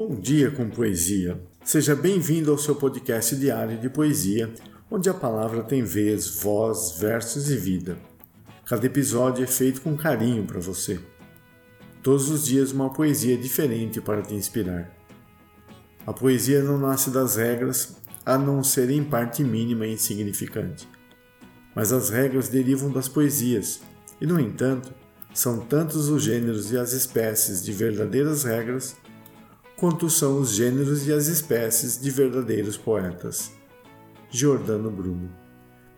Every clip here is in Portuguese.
Bom dia com poesia. Seja bem-vindo ao seu podcast diário de poesia, onde a palavra tem vez, voz, versos e vida. Cada episódio é feito com carinho para você. Todos os dias uma poesia diferente para te inspirar. A poesia não nasce das regras, a não ser em parte mínima e insignificante. Mas as regras derivam das poesias, e no entanto, são tantos os gêneros e as espécies de verdadeiras regras quanto são os gêneros e as espécies de verdadeiros poetas. Giordano Bruno.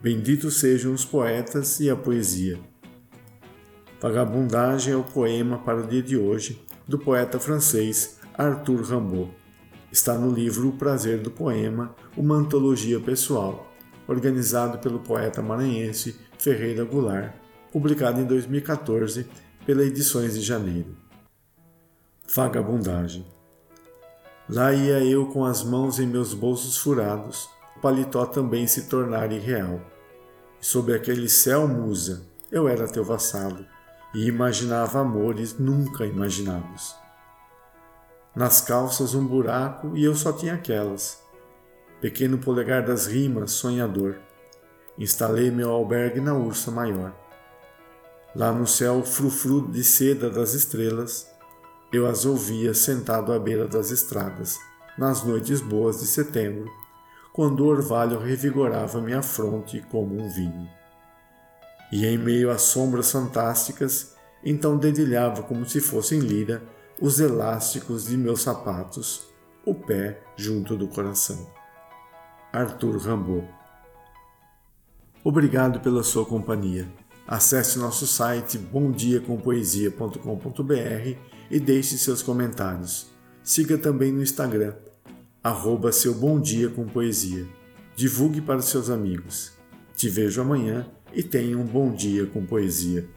Benditos sejam os poetas e a poesia. Vagabundagem é o poema para o dia de hoje do poeta francês Arthur Rimbaud. Está no livro O Prazer do Poema, uma antologia pessoal, organizado pelo poeta maranhense Ferreira Goulart, publicado em 2014 pela Edições de Janeiro. Vagabundagem. Lá ia eu com as mãos em meus bolsos furados, o paletó também se tornar irreal. E sob aquele céu musa, eu era teu vassalo e imaginava amores nunca imaginados. Nas calças um buraco e eu só tinha aquelas. Pequeno polegar das rimas, sonhador. Instalei meu albergue na Ursa Maior. Lá no céu frufru de seda das estrelas, eu as ouvia sentado à beira das estradas, nas noites boas de setembro, quando o orvalho revigorava minha fronte como um vinho. E em meio às sombras fantásticas, então dedilhava como se fossem lira os elásticos de meus sapatos, o pé junto do coração. Arthur Rimbaud Obrigado pela sua companhia. Acesse nosso site bomdiacompoesia.com.br e deixe seus comentários. Siga também no Instagram, arroba seu Bom Dia com Poesia. Divulgue para seus amigos. Te vejo amanhã e tenha um bom dia com poesia.